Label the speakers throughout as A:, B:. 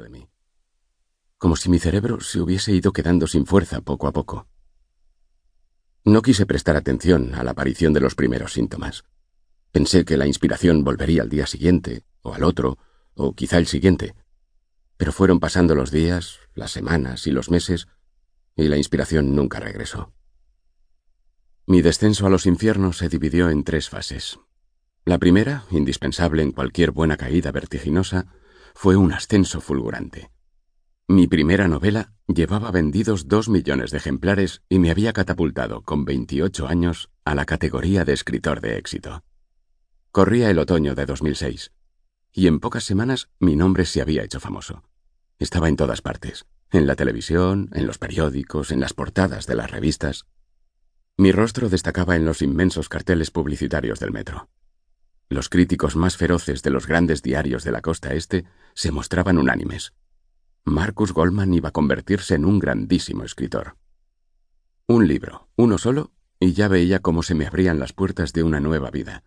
A: de mí, como si mi cerebro se hubiese ido quedando sin fuerza poco a poco. No quise prestar atención a la aparición de los primeros síntomas. Pensé que la inspiración volvería al día siguiente, o al otro, o quizá el siguiente. Pero fueron pasando los días, las semanas y los meses, y la inspiración nunca regresó. Mi descenso a los infiernos se dividió en tres fases. La primera, indispensable en cualquier buena caída vertiginosa, fue un ascenso fulgurante. Mi primera novela llevaba vendidos dos millones de ejemplares y me había catapultado con 28 años a la categoría de escritor de éxito. Corría el otoño de 2006 y en pocas semanas mi nombre se había hecho famoso. Estaba en todas partes, en la televisión, en los periódicos, en las portadas de las revistas. Mi rostro destacaba en los inmensos carteles publicitarios del metro. Los críticos más feroces de los grandes diarios de la costa este se mostraban unánimes. Marcus Goldman iba a convertirse en un grandísimo escritor. Un libro, uno solo, y ya veía cómo se me abrían las puertas de una nueva vida,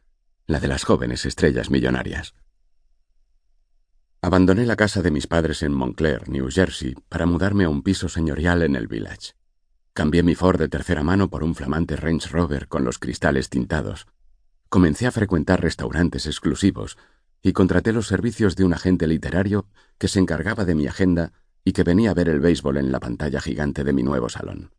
A: la de las jóvenes estrellas millonarias. Abandoné la casa de mis padres en Montclair, New Jersey, para mudarme a un piso señorial en el Village. Cambié mi Ford de tercera mano por un flamante Range Rover con los cristales tintados. Comencé a frecuentar restaurantes exclusivos y contraté los servicios de un agente literario que se encargaba de mi agenda y que venía a ver el béisbol en la pantalla gigante de mi nuevo salón.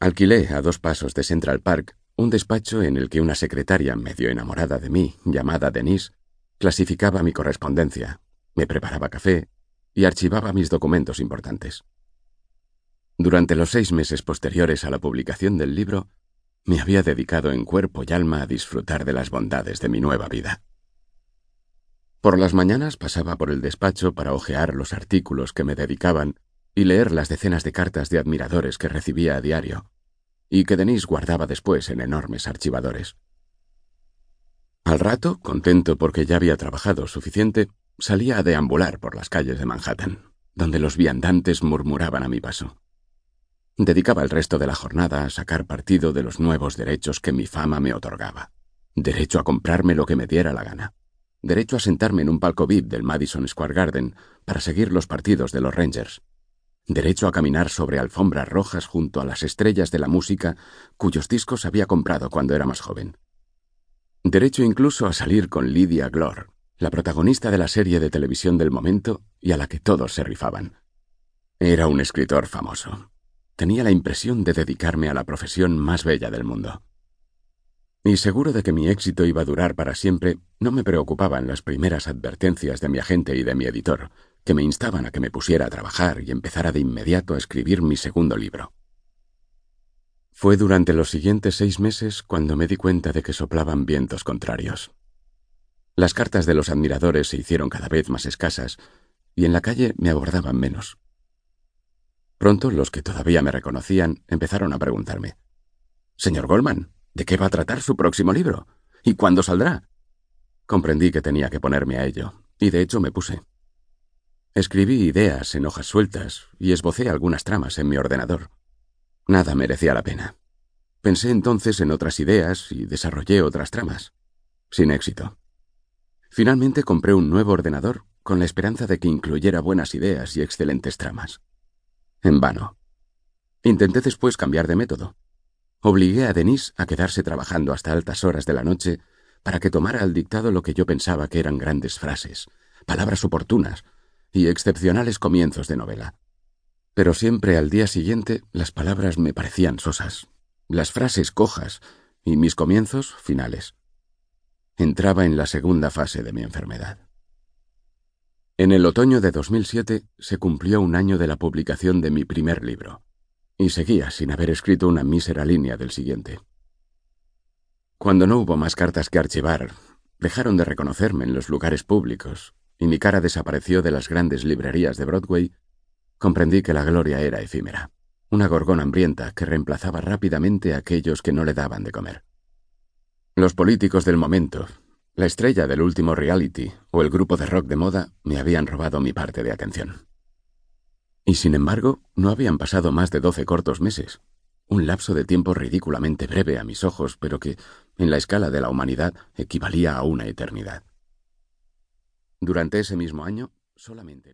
A: Alquilé a dos pasos de Central Park un despacho en el que una secretaria medio enamorada de mí, llamada Denise, Clasificaba mi correspondencia, me preparaba café y archivaba mis documentos importantes. Durante los seis meses posteriores a la publicación del libro, me había dedicado en cuerpo y alma a disfrutar de las bondades de mi nueva vida. Por las mañanas pasaba por el despacho para hojear los artículos que me dedicaban y leer las decenas de cartas de admiradores que recibía a diario, y que Denise guardaba después en enormes archivadores. Al rato, contento porque ya había trabajado suficiente, salía a deambular por las calles de Manhattan, donde los viandantes murmuraban a mi paso. Dedicaba el resto de la jornada a sacar partido de los nuevos derechos que mi fama me otorgaba. Derecho a comprarme lo que me diera la gana. Derecho a sentarme en un palco VIP del Madison Square Garden para seguir los partidos de los Rangers. Derecho a caminar sobre alfombras rojas junto a las estrellas de la música cuyos discos había comprado cuando era más joven Derecho incluso a salir con Lydia Glor, la protagonista de la serie de televisión del momento y a la que todos se rifaban. Era un escritor famoso. Tenía la impresión de dedicarme a la profesión más bella del mundo. Y seguro de que mi éxito iba a durar para siempre, no me preocupaban las primeras advertencias de mi agente y de mi editor, que me instaban a que me pusiera a trabajar y empezara de inmediato a escribir mi segundo libro. Fue durante los siguientes seis meses cuando me di cuenta de que soplaban vientos contrarios. Las cartas de los admiradores se hicieron cada vez más escasas y en la calle me abordaban menos. Pronto los que todavía me reconocían empezaron a preguntarme, Señor Goldman, ¿de qué va a tratar su próximo libro? ¿Y cuándo saldrá? Comprendí que tenía que ponerme a ello, y de hecho me puse. Escribí ideas en hojas sueltas y esbocé algunas tramas en mi ordenador. Nada merecía la pena. Pensé entonces en otras ideas y desarrollé otras tramas. Sin éxito. Finalmente compré un nuevo ordenador con la esperanza de que incluyera buenas ideas y excelentes tramas. En vano. Intenté después cambiar de método. Obligué a Denise a quedarse trabajando hasta altas horas de la noche para que tomara al dictado lo que yo pensaba que eran grandes frases, palabras oportunas y excepcionales comienzos de novela. Pero siempre al día siguiente las palabras me parecían sosas, las frases cojas y mis comienzos finales. Entraba en la segunda fase de mi enfermedad. En el otoño de 2007 se cumplió un año de la publicación de mi primer libro, y seguía sin haber escrito una mísera línea del siguiente. Cuando no hubo más cartas que archivar, dejaron de reconocerme en los lugares públicos, y mi cara desapareció de las grandes librerías de Broadway Comprendí que la gloria era efímera, una gorgona hambrienta que reemplazaba rápidamente a aquellos que no le daban de comer. Los políticos del momento, la estrella del último reality o el grupo de rock de moda me habían robado mi parte de atención. Y sin embargo, no habían pasado más de doce cortos meses, un lapso de tiempo ridículamente breve a mis ojos, pero que, en la escala de la humanidad, equivalía a una eternidad. Durante ese mismo año, solamente